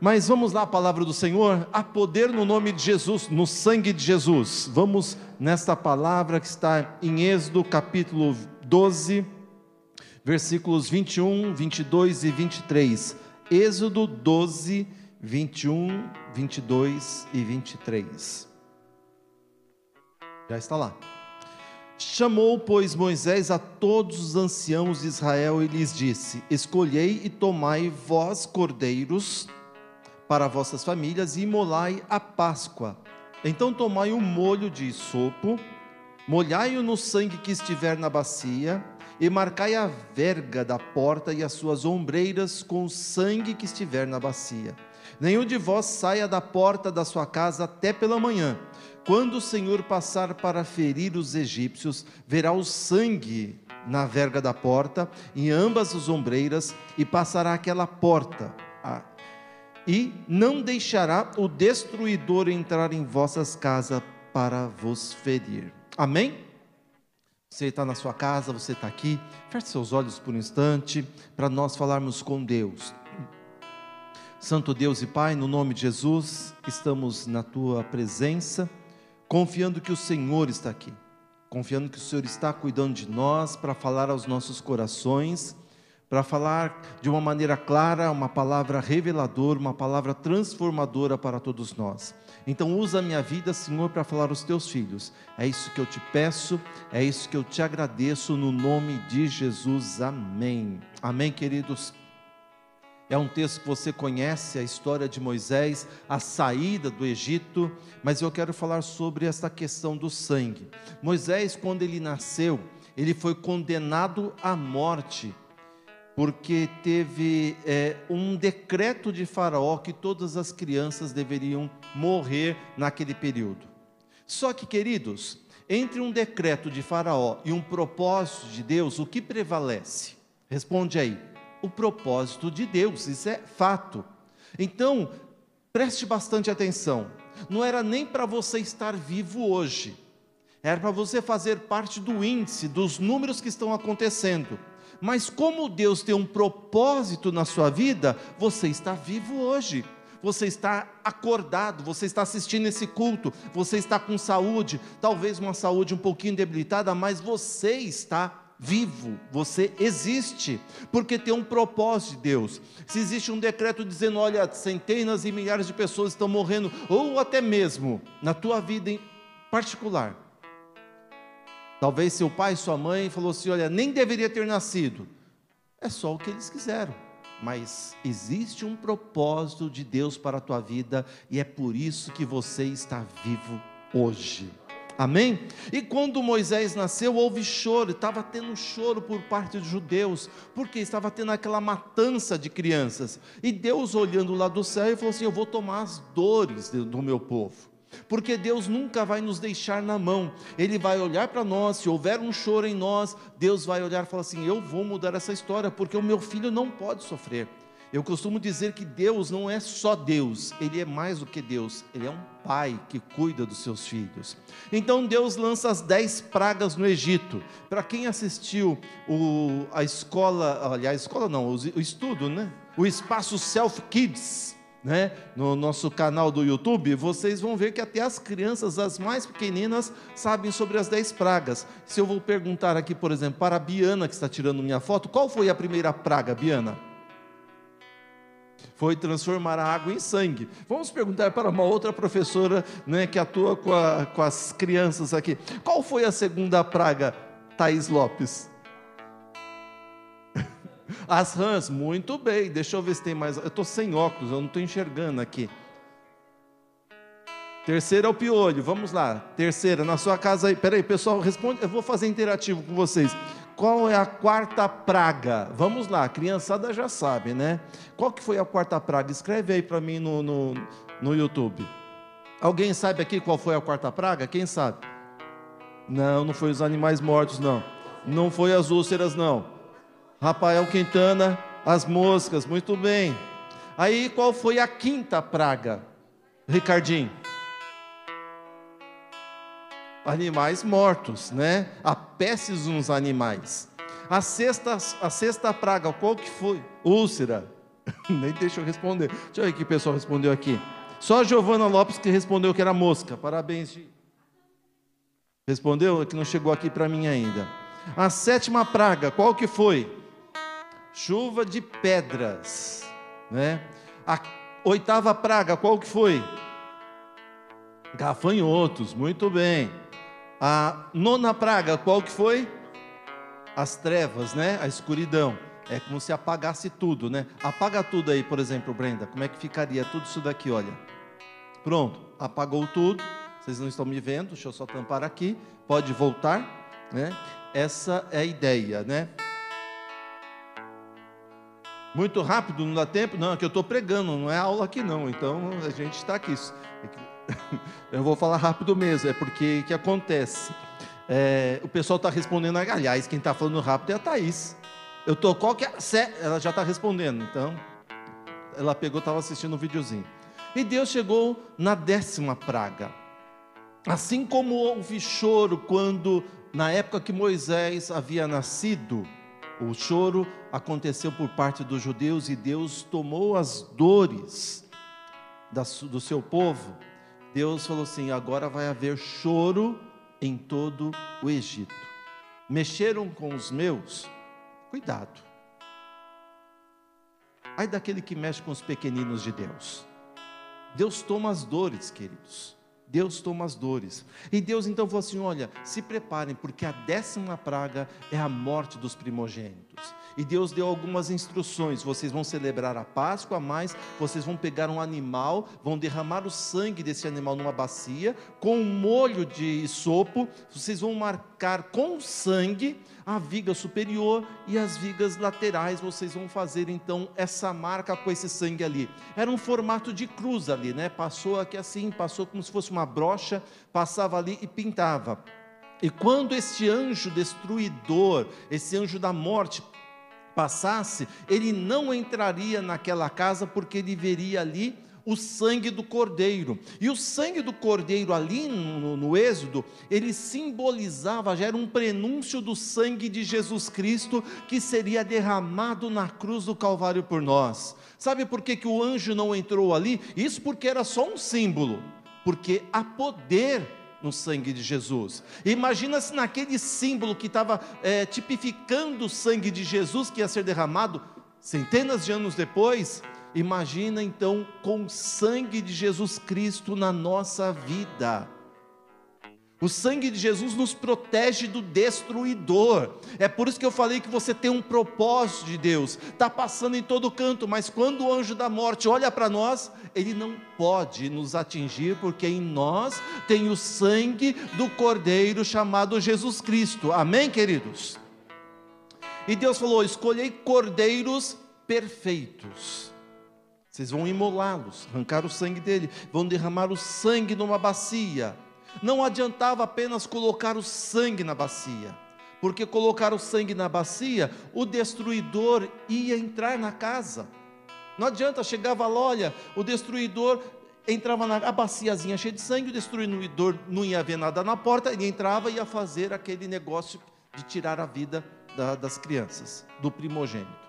Mas vamos lá, a palavra do Senhor. Há poder no nome de Jesus, no sangue de Jesus. Vamos nesta palavra que está em Êxodo capítulo 12, versículos 21, 22 e 23. Êxodo 12, 21, 22 e 23. Já está lá. Chamou, pois, Moisés a todos os anciãos de Israel e lhes disse: Escolhei e tomai vós, cordeiros, para vossas famílias, e imolai a Páscoa. Então tomai um molho de sopo, molhai-o no sangue que estiver na bacia, e marcai a verga da porta e as suas ombreiras com o sangue que estiver na bacia. Nenhum de vós saia da porta da sua casa até pela manhã. Quando o Senhor passar para ferir os egípcios, verá o sangue na verga da porta, em ambas as ombreiras, e passará aquela porta. E não deixará o destruidor entrar em vossas casas para vos ferir. Amém? Você está na sua casa, você está aqui, feche seus olhos por um instante, para nós falarmos com Deus. Santo Deus e Pai, no nome de Jesus, estamos na tua presença, confiando que o Senhor está aqui, confiando que o Senhor está cuidando de nós para falar aos nossos corações, para falar de uma maneira clara, uma palavra reveladora, uma palavra transformadora para todos nós. Então, usa a minha vida, Senhor, para falar aos teus filhos. É isso que eu te peço, é isso que eu te agradeço, no nome de Jesus. Amém. Amém, queridos. É um texto que você conhece, a história de Moisés, a saída do Egito, mas eu quero falar sobre essa questão do sangue. Moisés, quando ele nasceu, ele foi condenado à morte, porque teve é, um decreto de Faraó que todas as crianças deveriam morrer naquele período. Só que, queridos, entre um decreto de Faraó e um propósito de Deus, o que prevalece? Responde aí o propósito de Deus, isso é fato. Então, preste bastante atenção. Não era nem para você estar vivo hoje, era para você fazer parte do índice, dos números que estão acontecendo. Mas como Deus tem um propósito na sua vida, você está vivo hoje. Você está acordado, você está assistindo esse culto, você está com saúde, talvez uma saúde um pouquinho debilitada, mas você está vivo, você existe, porque tem um propósito de Deus. Se existe um decreto dizendo, olha, centenas e milhares de pessoas estão morrendo, ou até mesmo na tua vida em particular. Talvez seu pai, sua mãe falou assim, olha, nem deveria ter nascido. É só o que eles quiseram. Mas existe um propósito de Deus para a tua vida e é por isso que você está vivo hoje. Amém? E quando Moisés nasceu, houve choro, estava tendo choro por parte dos judeus, porque estava tendo aquela matança de crianças. E Deus, olhando lá do céu, falou assim: Eu vou tomar as dores do meu povo. Porque Deus nunca vai nos deixar na mão, Ele vai olhar para nós. Se houver um choro em nós, Deus vai olhar e falar assim: Eu vou mudar essa história, porque o meu filho não pode sofrer. Eu costumo dizer que Deus não é só Deus, Ele é mais do que Deus, Ele é um pai que cuida dos seus filhos. Então Deus lança as dez pragas no Egito. Para quem assistiu o, a escola, aliás, a escola não, o, o estudo, né? O espaço Self Kids, né? No nosso canal do YouTube, vocês vão ver que até as crianças, as mais pequeninas, sabem sobre as dez pragas. Se eu vou perguntar aqui, por exemplo, para a Biana, que está tirando minha foto, qual foi a primeira praga, Biana? Foi transformar a água em sangue. Vamos perguntar para uma outra professora né, que atua com, a, com as crianças aqui. Qual foi a segunda praga, Thaís Lopes? As rãs, muito bem. Deixa eu ver se tem mais. Eu estou sem óculos, eu não estou enxergando aqui. Terceira é o piolho, vamos lá. Terceira, na sua casa aí. Peraí, pessoal, responde. Eu vou fazer interativo com vocês. Qual é a quarta praga? Vamos lá, a criançada já sabe, né? Qual que foi a quarta praga? Escreve aí para mim no, no, no YouTube. Alguém sabe aqui qual foi a quarta praga? Quem sabe? Não, não foi os animais mortos, não. Não foi as úlceras, não. Rafael Quintana, as moscas, muito bem. Aí qual foi a quinta praga? Ricardinho animais mortos, né? A pestes nos animais. A sexta, a sexta praga, qual que foi? Úlcera. Nem deixa eu responder. Deixa eu ver que o pessoal respondeu aqui. Só a Giovana Lopes que respondeu que era mosca. Parabéns, Gi. Respondeu? Que não chegou aqui para mim ainda. A sétima praga, qual que foi? Chuva de pedras, né? A oitava praga, qual que foi? Gafanhotos, muito bem. A nona praga, qual que foi? As trevas, né? A escuridão. É como se apagasse tudo, né? Apaga tudo aí, por exemplo, Brenda. Como é que ficaria tudo isso daqui, olha? Pronto, apagou tudo. Vocês não estão me vendo, deixa eu só tampar aqui. Pode voltar, né? Essa é a ideia, né? Muito rápido, não dá tempo? Não, é que eu estou pregando, não é aula aqui não. Então a gente está aqui. Eu vou falar rápido mesmo, é porque o que acontece? É, o pessoal está respondendo, aliás, quem está falando rápido é a Thaís. Eu tô qualquer. Ela já está respondendo, então. Ela pegou, estava assistindo um videozinho. E Deus chegou na décima praga. Assim como houve choro quando, na época que Moisés havia nascido, o choro aconteceu por parte dos judeus e Deus tomou as dores do seu povo. Deus falou assim: agora vai haver choro em todo o Egito. Mexeram com os meus, cuidado. Ai daquele que mexe com os pequeninos de Deus. Deus toma as dores, queridos. Deus toma as dores. E Deus então falou assim: olha, se preparem, porque a décima praga é a morte dos primogênitos. E Deus deu algumas instruções: vocês vão celebrar a Páscoa, mas vocês vão pegar um animal, vão derramar o sangue desse animal numa bacia, com um molho de sopo, vocês vão marcar com sangue a viga superior e as vigas laterais. Vocês vão fazer então essa marca com esse sangue ali. Era um formato de cruz ali, né? Passou aqui assim, passou como se fosse uma brocha, passava ali e pintava. E quando este anjo destruidor, esse anjo da morte, passasse, ele não entraria naquela casa porque ele veria ali o sangue do cordeiro. E o sangue do cordeiro ali no, no, Êxodo, ele simbolizava, já era um prenúncio do sangue de Jesus Cristo que seria derramado na cruz do Calvário por nós. Sabe por que, que o anjo não entrou ali? Isso porque era só um símbolo, porque há poder no sangue de Jesus. Imagina se naquele símbolo que estava é, tipificando o sangue de Jesus que ia ser derramado centenas de anos depois. Imagina então com o sangue de Jesus Cristo na nossa vida. O sangue de Jesus nos protege do destruidor. É por isso que eu falei que você tem um propósito de Deus. Está passando em todo canto, mas quando o anjo da morte olha para nós, ele não pode nos atingir, porque em nós tem o sangue do Cordeiro chamado Jesus Cristo. Amém, queridos? E Deus falou: escolhei cordeiros perfeitos. Vocês vão imolá-los, arrancar o sangue dele, vão derramar o sangue numa bacia não adiantava apenas colocar o sangue na bacia, porque colocar o sangue na bacia, o destruidor ia entrar na casa. Não adianta, chegava lá, olha, o destruidor entrava na a baciazinha cheia de sangue, o destruidor não ia ver nada na porta, ele entrava e ia fazer aquele negócio de tirar a vida da, das crianças, do primogênito.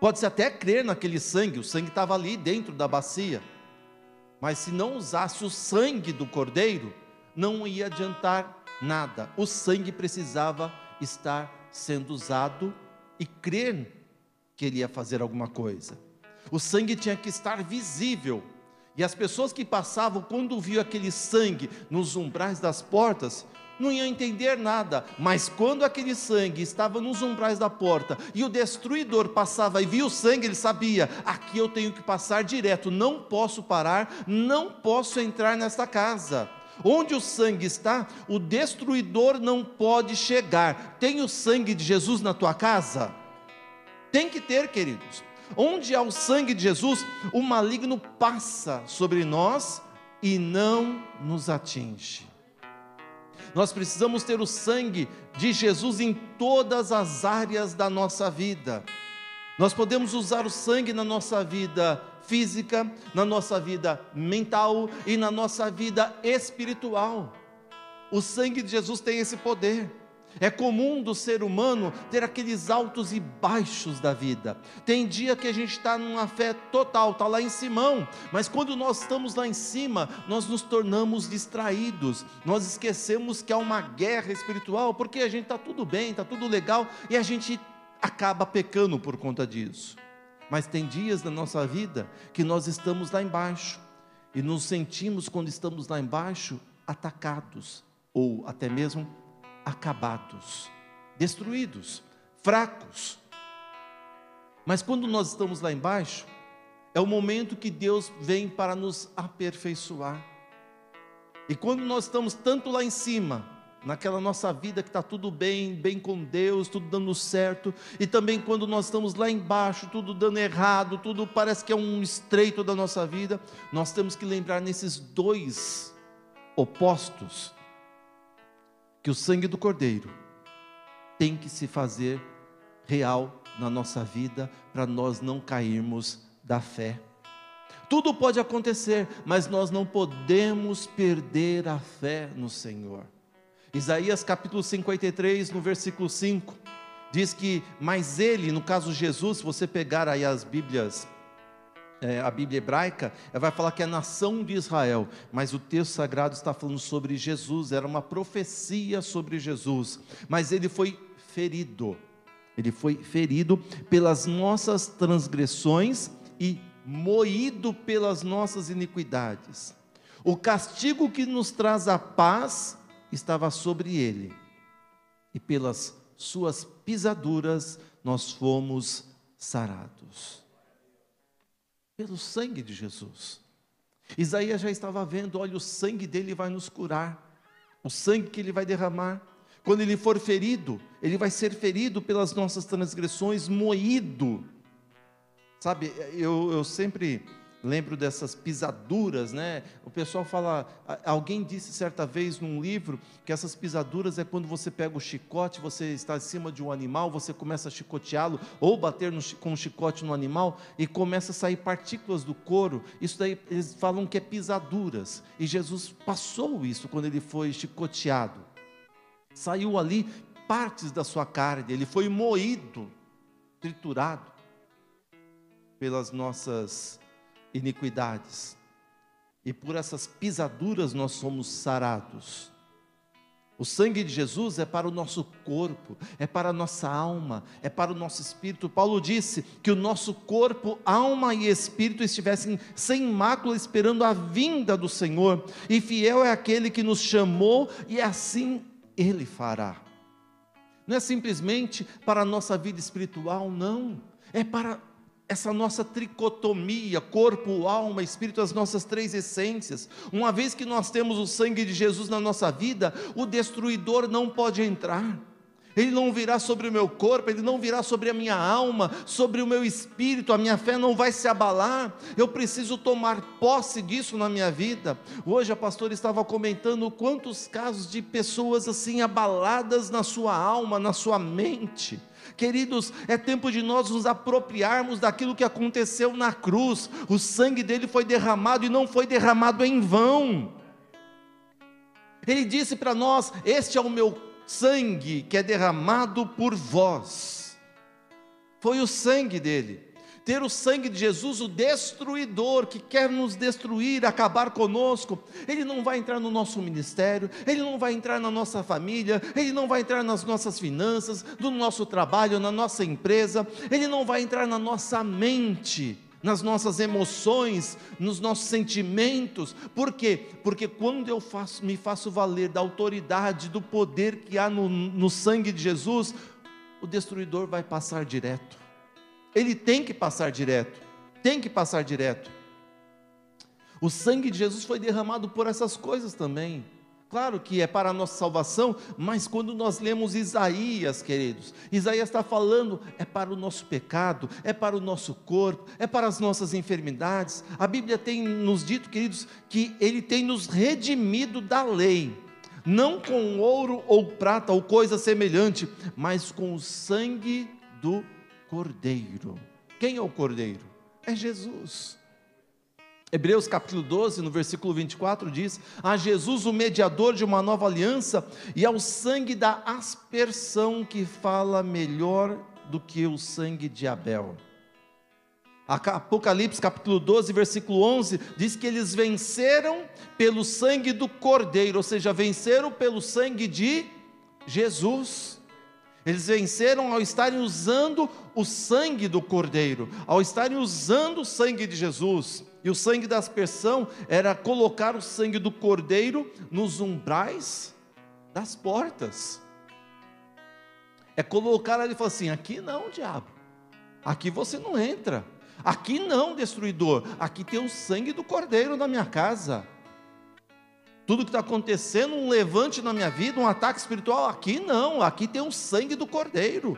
Pode-se até crer naquele sangue, o sangue estava ali dentro da bacia, mas se não usasse o sangue do cordeiro, não ia adiantar nada. O sangue precisava estar sendo usado e crer que ele ia fazer alguma coisa. O sangue tinha que estar visível. E as pessoas que passavam, quando viam aquele sangue nos umbrais das portas, não iam entender nada, mas quando aquele sangue estava nos umbrais da porta e o destruidor passava e via o sangue, ele sabia: aqui eu tenho que passar direto, não posso parar, não posso entrar nesta casa. Onde o sangue está, o destruidor não pode chegar. Tem o sangue de Jesus na tua casa? Tem que ter, queridos. Onde há o sangue de Jesus, o maligno passa sobre nós e não nos atinge. Nós precisamos ter o sangue de Jesus em todas as áreas da nossa vida. Nós podemos usar o sangue na nossa vida física, na nossa vida mental e na nossa vida espiritual. O sangue de Jesus tem esse poder. É comum do ser humano ter aqueles altos e baixos da vida. Tem dia que a gente está numa fé total, está lá em cima, mas quando nós estamos lá em cima, nós nos tornamos distraídos, nós esquecemos que há uma guerra espiritual, porque a gente está tudo bem, está tudo legal, e a gente acaba pecando por conta disso. Mas tem dias na nossa vida que nós estamos lá embaixo, e nos sentimos, quando estamos lá embaixo, atacados, ou até mesmo acabados, destruídos, fracos. Mas quando nós estamos lá embaixo, é o momento que Deus vem para nos aperfeiçoar. E quando nós estamos tanto lá em cima, naquela nossa vida que está tudo bem, bem com Deus, tudo dando certo, e também quando nós estamos lá embaixo, tudo dando errado, tudo parece que é um estreito da nossa vida, nós temos que lembrar nesses dois opostos que o sangue do Cordeiro tem que se fazer real na nossa vida para nós não cairmos da fé. Tudo pode acontecer, mas nós não podemos perder a fé no Senhor. Isaías capítulo 53, no versículo 5, diz que, mas ele, no caso Jesus, se você pegar aí as Bíblias é, a Bíblia hebraica, vai falar que é a nação de Israel, mas o texto sagrado está falando sobre Jesus, era uma profecia sobre Jesus, mas ele foi ferido, ele foi ferido pelas nossas transgressões e moído pelas nossas iniquidades. O castigo que nos traz a paz estava sobre ele, e pelas suas pisaduras nós fomos sarados pelo sangue de Jesus. Isaías já estava vendo, olha, o sangue dele vai nos curar, o sangue que ele vai derramar. Quando ele for ferido, ele vai ser ferido pelas nossas transgressões, moído. Sabe, eu, eu sempre lembro dessas pisaduras, né? O pessoal fala, alguém disse certa vez num livro que essas pisaduras é quando você pega o chicote, você está em cima de um animal, você começa a chicoteá-lo ou bater no, com um chicote no animal e começa a sair partículas do couro. Isso daí eles falam que é pisaduras. E Jesus passou isso quando ele foi chicoteado. Saiu ali partes da sua carne, ele foi moído, triturado pelas nossas iniquidades. E por essas pisaduras nós somos sarados. O sangue de Jesus é para o nosso corpo, é para a nossa alma, é para o nosso espírito. Paulo disse que o nosso corpo, alma e espírito estivessem sem mácula, esperando a vinda do Senhor. E fiel é aquele que nos chamou, e assim ele fará. Não é simplesmente para a nossa vida espiritual, não. É para essa nossa tricotomia, corpo, alma, espírito, as nossas três essências. Uma vez que nós temos o sangue de Jesus na nossa vida, o destruidor não pode entrar. Ele não virá sobre o meu corpo, ele não virá sobre a minha alma, sobre o meu espírito, a minha fé não vai se abalar. Eu preciso tomar posse disso na minha vida. Hoje a pastora estava comentando quantos casos de pessoas assim abaladas na sua alma, na sua mente Queridos, é tempo de nós nos apropriarmos daquilo que aconteceu na cruz. O sangue dele foi derramado e não foi derramado em vão. Ele disse para nós: Este é o meu sangue que é derramado por vós. Foi o sangue dele ter o sangue de Jesus, o destruidor que quer nos destruir, acabar conosco, ele não vai entrar no nosso ministério, ele não vai entrar na nossa família, ele não vai entrar nas nossas finanças, no nosso trabalho, na nossa empresa, ele não vai entrar na nossa mente nas nossas emoções, nos nossos sentimentos. Por quê? Porque quando eu faço, me faço valer da autoridade, do poder que há no, no sangue de Jesus, o destruidor vai passar direto. Ele tem que passar direto, tem que passar direto. O sangue de Jesus foi derramado por essas coisas também. Claro que é para a nossa salvação, mas quando nós lemos Isaías, queridos, Isaías está falando, é para o nosso pecado, é para o nosso corpo, é para as nossas enfermidades. A Bíblia tem nos dito, queridos, que Ele tem nos redimido da lei, não com ouro ou prata ou coisa semelhante, mas com o sangue do Cordeiro. Quem é o Cordeiro? É Jesus. Hebreus capítulo 12, no versículo 24, diz: A Jesus, o mediador de uma nova aliança, e ao sangue da aspersão que fala melhor do que o sangue de Abel. Apocalipse capítulo 12, versículo 11, diz que eles venceram pelo sangue do Cordeiro, ou seja, venceram pelo sangue de Jesus. Eles venceram ao estarem usando o sangue do Cordeiro, ao estarem usando o sangue de Jesus. E o sangue da aspersão era colocar o sangue do Cordeiro nos umbrais das portas. É colocar ali e falar assim: aqui não, diabo, aqui você não entra, aqui não, destruidor, aqui tem o sangue do Cordeiro na minha casa tudo que está acontecendo, um levante na minha vida, um ataque espiritual, aqui não, aqui tem o sangue do Cordeiro.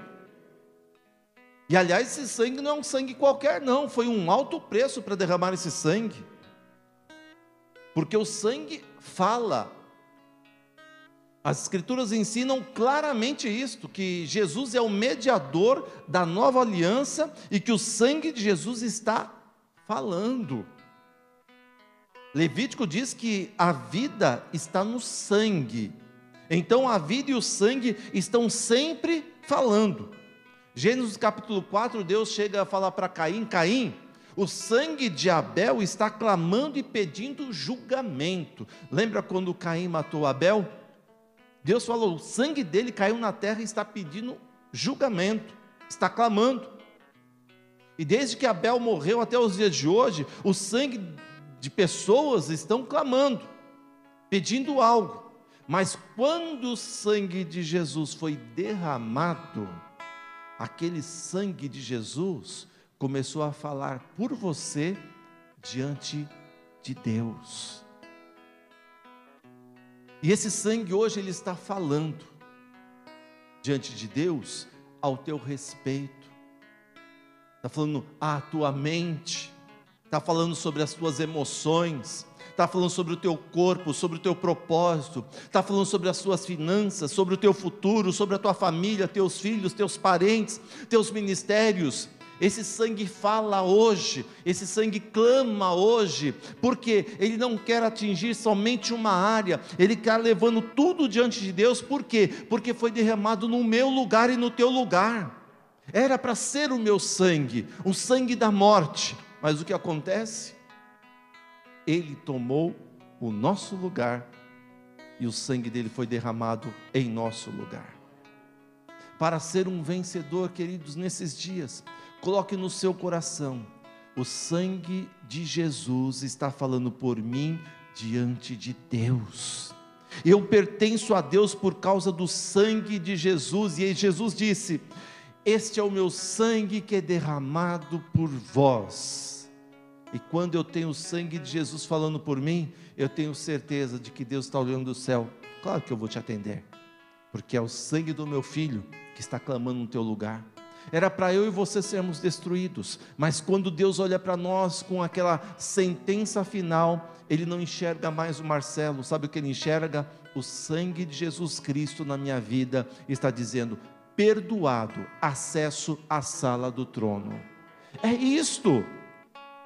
E aliás, esse sangue não é um sangue qualquer, não, foi um alto preço para derramar esse sangue, porque o sangue fala. As Escrituras ensinam claramente isto: que Jesus é o mediador da nova aliança e que o sangue de Jesus está falando. Levítico diz que a vida está no sangue. Então a vida e o sangue estão sempre falando. Gênesis capítulo 4, Deus chega a falar para Caim: Caim, o sangue de Abel está clamando e pedindo julgamento. Lembra quando Caim matou Abel? Deus falou: o sangue dele caiu na terra e está pedindo julgamento, está clamando. E desde que Abel morreu até os dias de hoje, o sangue de pessoas estão clamando, pedindo algo, mas quando o sangue de Jesus foi derramado, aquele sangue de Jesus começou a falar por você diante de Deus. E esse sangue hoje ele está falando diante de Deus ao teu respeito. Está falando à tua mente, está falando sobre as tuas emoções, está falando sobre o teu corpo, sobre o teu propósito, está falando sobre as suas finanças, sobre o teu futuro, sobre a tua família, teus filhos, teus parentes, teus ministérios. Esse sangue fala hoje, esse sangue clama hoje, porque ele não quer atingir somente uma área, ele quer levando tudo diante de Deus, por quê? Porque foi derramado no meu lugar e no teu lugar. Era para ser o meu sangue, o sangue da morte, mas o que acontece? Ele tomou o nosso lugar e o sangue dele foi derramado em nosso lugar. Para ser um vencedor, queridos, nesses dias, coloque no seu coração: o sangue de Jesus está falando por mim diante de Deus. Eu pertenço a Deus por causa do sangue de Jesus, e Jesus disse: Este é o meu sangue que é derramado por vós e quando eu tenho o sangue de Jesus falando por mim, eu tenho certeza de que Deus está olhando do céu. Claro que eu vou te atender, porque é o sangue do meu filho que está clamando no teu lugar. Era para eu e você sermos destruídos, mas quando Deus olha para nós com aquela sentença final, Ele não enxerga mais o Marcelo, sabe o que ele enxerga? O sangue de Jesus Cristo na minha vida está dizendo: perdoado, acesso à sala do trono. É isto.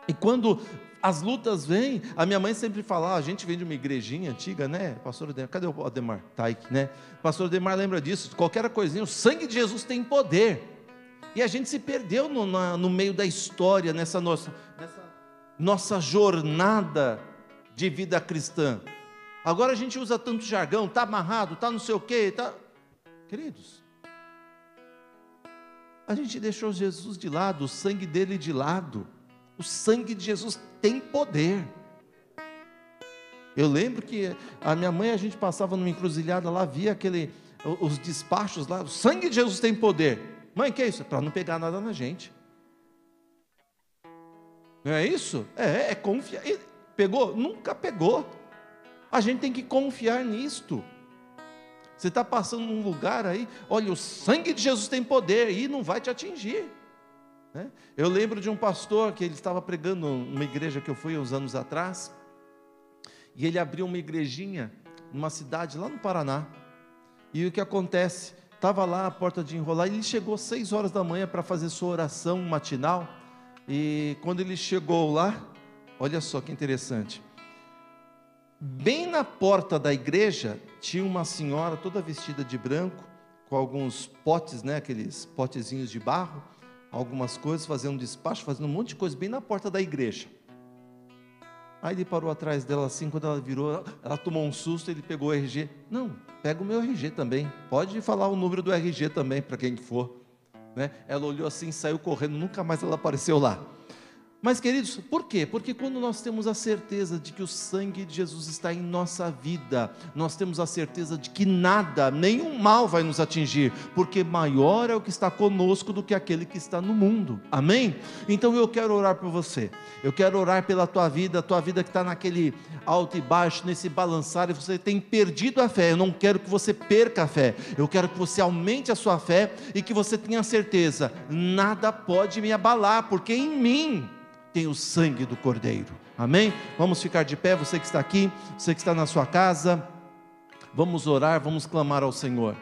E quando as lutas vêm, a minha mãe sempre fala, ah, a gente vem de uma igrejinha antiga, né? Pastor Ademar, cadê o Ademar? Né? Pastor Ademar lembra disso, qualquer coisinha, o sangue de Jesus tem poder. E a gente se perdeu no, na, no meio da história, nessa nossa, nessa nossa jornada de vida cristã. Agora a gente usa tanto jargão, tá amarrado, tá não sei o quê, tá. Queridos, a gente deixou Jesus de lado, o sangue dele de lado. O sangue de Jesus tem poder. Eu lembro que a minha mãe, a gente passava numa encruzilhada lá, via aquele, os despachos lá, o sangue de Jesus tem poder. Mãe, que é isso? Para não pegar nada na gente. Não é isso? É, é confiar. Pegou? Nunca pegou. A gente tem que confiar nisto. Você está passando num lugar aí, olha, o sangue de Jesus tem poder e não vai te atingir. Né? Eu lembro de um pastor que ele estava pregando numa igreja que eu fui uns anos atrás, e ele abriu uma igrejinha numa cidade lá no Paraná. E o que acontece? Estava lá a porta de enrolar, e ele chegou às seis horas da manhã para fazer sua oração matinal. E quando ele chegou lá, olha só que interessante. Bem na porta da igreja tinha uma senhora toda vestida de branco, com alguns potes, né, aqueles potezinhos de barro, algumas coisas, fazendo despacho, fazendo um monte de coisa bem na porta da igreja. Aí ele parou atrás dela assim, quando ela virou, ela tomou um susto, ele pegou o RG. Não, pega o meu RG também. Pode falar o número do RG também para quem for. Né? Ela olhou assim, saiu correndo, nunca mais ela apareceu lá. Mas, queridos, por quê? Porque quando nós temos a certeza de que o sangue de Jesus está em nossa vida, nós temos a certeza de que nada, nenhum mal vai nos atingir, porque maior é o que está conosco do que aquele que está no mundo. Amém? Então eu quero orar por você. Eu quero orar pela tua vida, a tua vida que está naquele alto e baixo, nesse balançar, e você tem perdido a fé. Eu não quero que você perca a fé. Eu quero que você aumente a sua fé e que você tenha certeza: nada pode me abalar, porque em mim tem o sangue do Cordeiro. Amém? Vamos ficar de pé, você que está aqui, você que está na sua casa. Vamos orar, vamos clamar ao Senhor.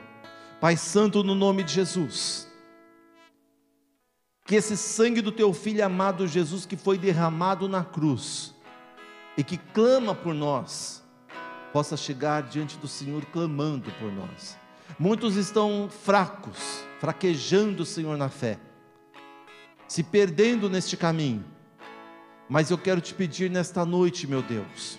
Pai Santo, no nome de Jesus. Que esse sangue do teu filho amado Jesus, que foi derramado na cruz e que clama por nós, possa chegar diante do Senhor clamando por nós. Muitos estão fracos, fraquejando, Senhor, na fé, se perdendo neste caminho mas eu quero te pedir nesta noite, meu Deus,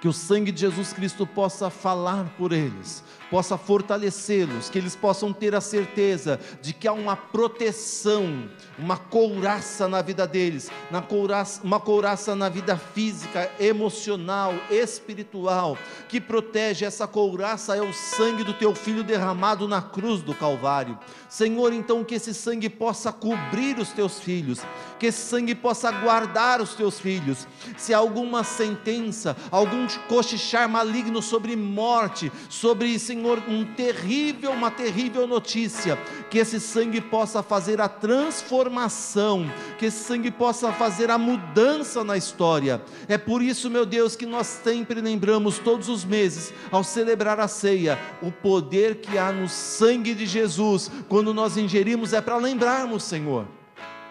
que o sangue de Jesus Cristo possa falar por eles, possa fortalecê-los, que eles possam ter a certeza de que há uma proteção, uma couraça na vida deles, na couraça, uma couraça na vida física, emocional, espiritual, que protege essa couraça é o sangue do teu filho derramado na cruz do Calvário. Senhor, então que esse sangue possa cobrir os teus filhos, que esse sangue possa guardar os teus filhos. Se há alguma sentença, algum cochichar maligno sobre morte, sobre, Senhor, um terrível, uma terrível notícia, que esse sangue possa fazer a transformação, que esse sangue possa fazer a mudança na história. É por isso, meu Deus, que nós sempre lembramos todos os meses, ao celebrar a ceia, o poder que há no sangue de Jesus, quando nós ingerimos, é para lembrarmos, Senhor,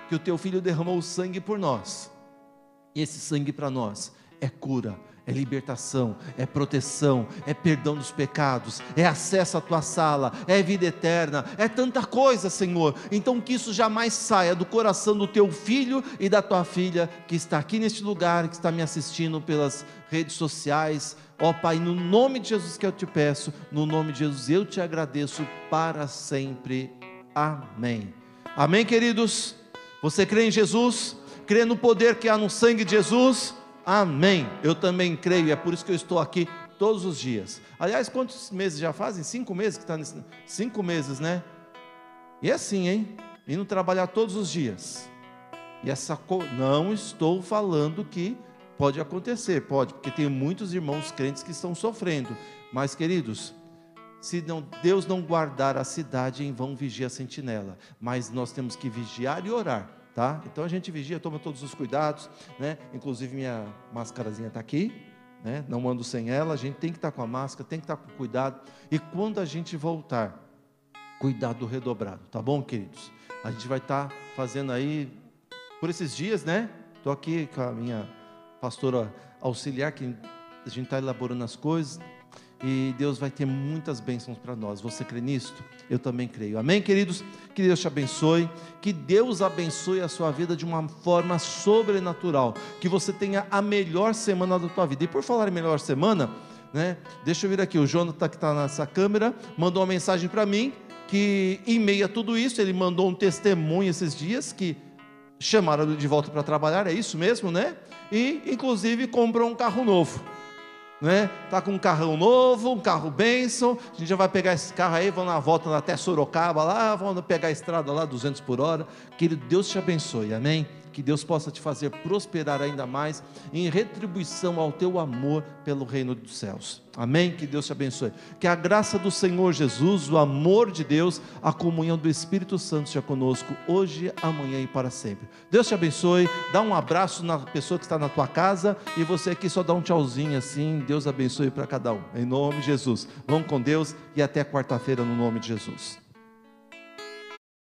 que o teu filho derramou o sangue por nós. E esse sangue para nós é cura, é libertação, é proteção, é perdão dos pecados, é acesso à tua sala, é vida eterna, é tanta coisa, Senhor. Então que isso jamais saia do coração do teu filho e da tua filha que está aqui neste lugar, que está me assistindo pelas redes sociais. Ó Pai, no nome de Jesus que eu te peço, no nome de Jesus eu te agradeço para sempre. Amém. Amém, queridos? Você crê em Jesus? Crê no poder que há no sangue de Jesus? Amém. Eu também creio, é por isso que eu estou aqui todos os dias. Aliás, quantos meses já fazem? Cinco meses que está nesse. Cinco meses, né? E é assim, hein? Indo trabalhar todos os dias. E essa co... não estou falando que pode acontecer, pode, porque tem muitos irmãos crentes que estão sofrendo. Mas, queridos, se não, Deus não guardar a cidade, em vão vigia a sentinela. Mas nós temos que vigiar e orar tá? Então a gente vigia, toma todos os cuidados, né? Inclusive minha máscarazinha está aqui, né? Não ando sem ela, a gente tem que estar tá com a máscara, tem que estar tá com cuidado. E quando a gente voltar, cuidado redobrado, tá bom, queridos? A gente vai estar tá fazendo aí por esses dias, né? Estou aqui com a minha pastora auxiliar, que a gente está elaborando as coisas e Deus vai ter muitas bênçãos para nós. Você crê nisto? Eu também creio. Amém, queridos? Que Deus te abençoe. Que Deus abençoe a sua vida de uma forma sobrenatural. Que você tenha a melhor semana da tua vida. E por falar em melhor semana, né? Deixa eu vir aqui. O Jonathan que está nessa câmera mandou uma mensagem para mim que em meio a tudo isso ele mandou um testemunho esses dias que chamaram ele de volta para trabalhar. É isso mesmo, né? E inclusive comprou um carro novo né? Tá com um carrão novo, um carro bênção. A gente já vai pegar esse carro aí, vamos na volta até Sorocaba lá, vamos pegar a estrada lá 200 por hora. Querido, Deus te abençoe. Amém que Deus possa te fazer prosperar ainda mais em retribuição ao teu amor pelo reino dos céus. Amém? Que Deus te abençoe. Que a graça do Senhor Jesus, o amor de Deus, a comunhão do Espírito Santo seja conosco hoje, amanhã e para sempre. Deus te abençoe. Dá um abraço na pessoa que está na tua casa e você aqui só dá um tchauzinho assim. Deus abençoe para cada um. Em nome de Jesus. Vamos com Deus e até quarta-feira no nome de Jesus.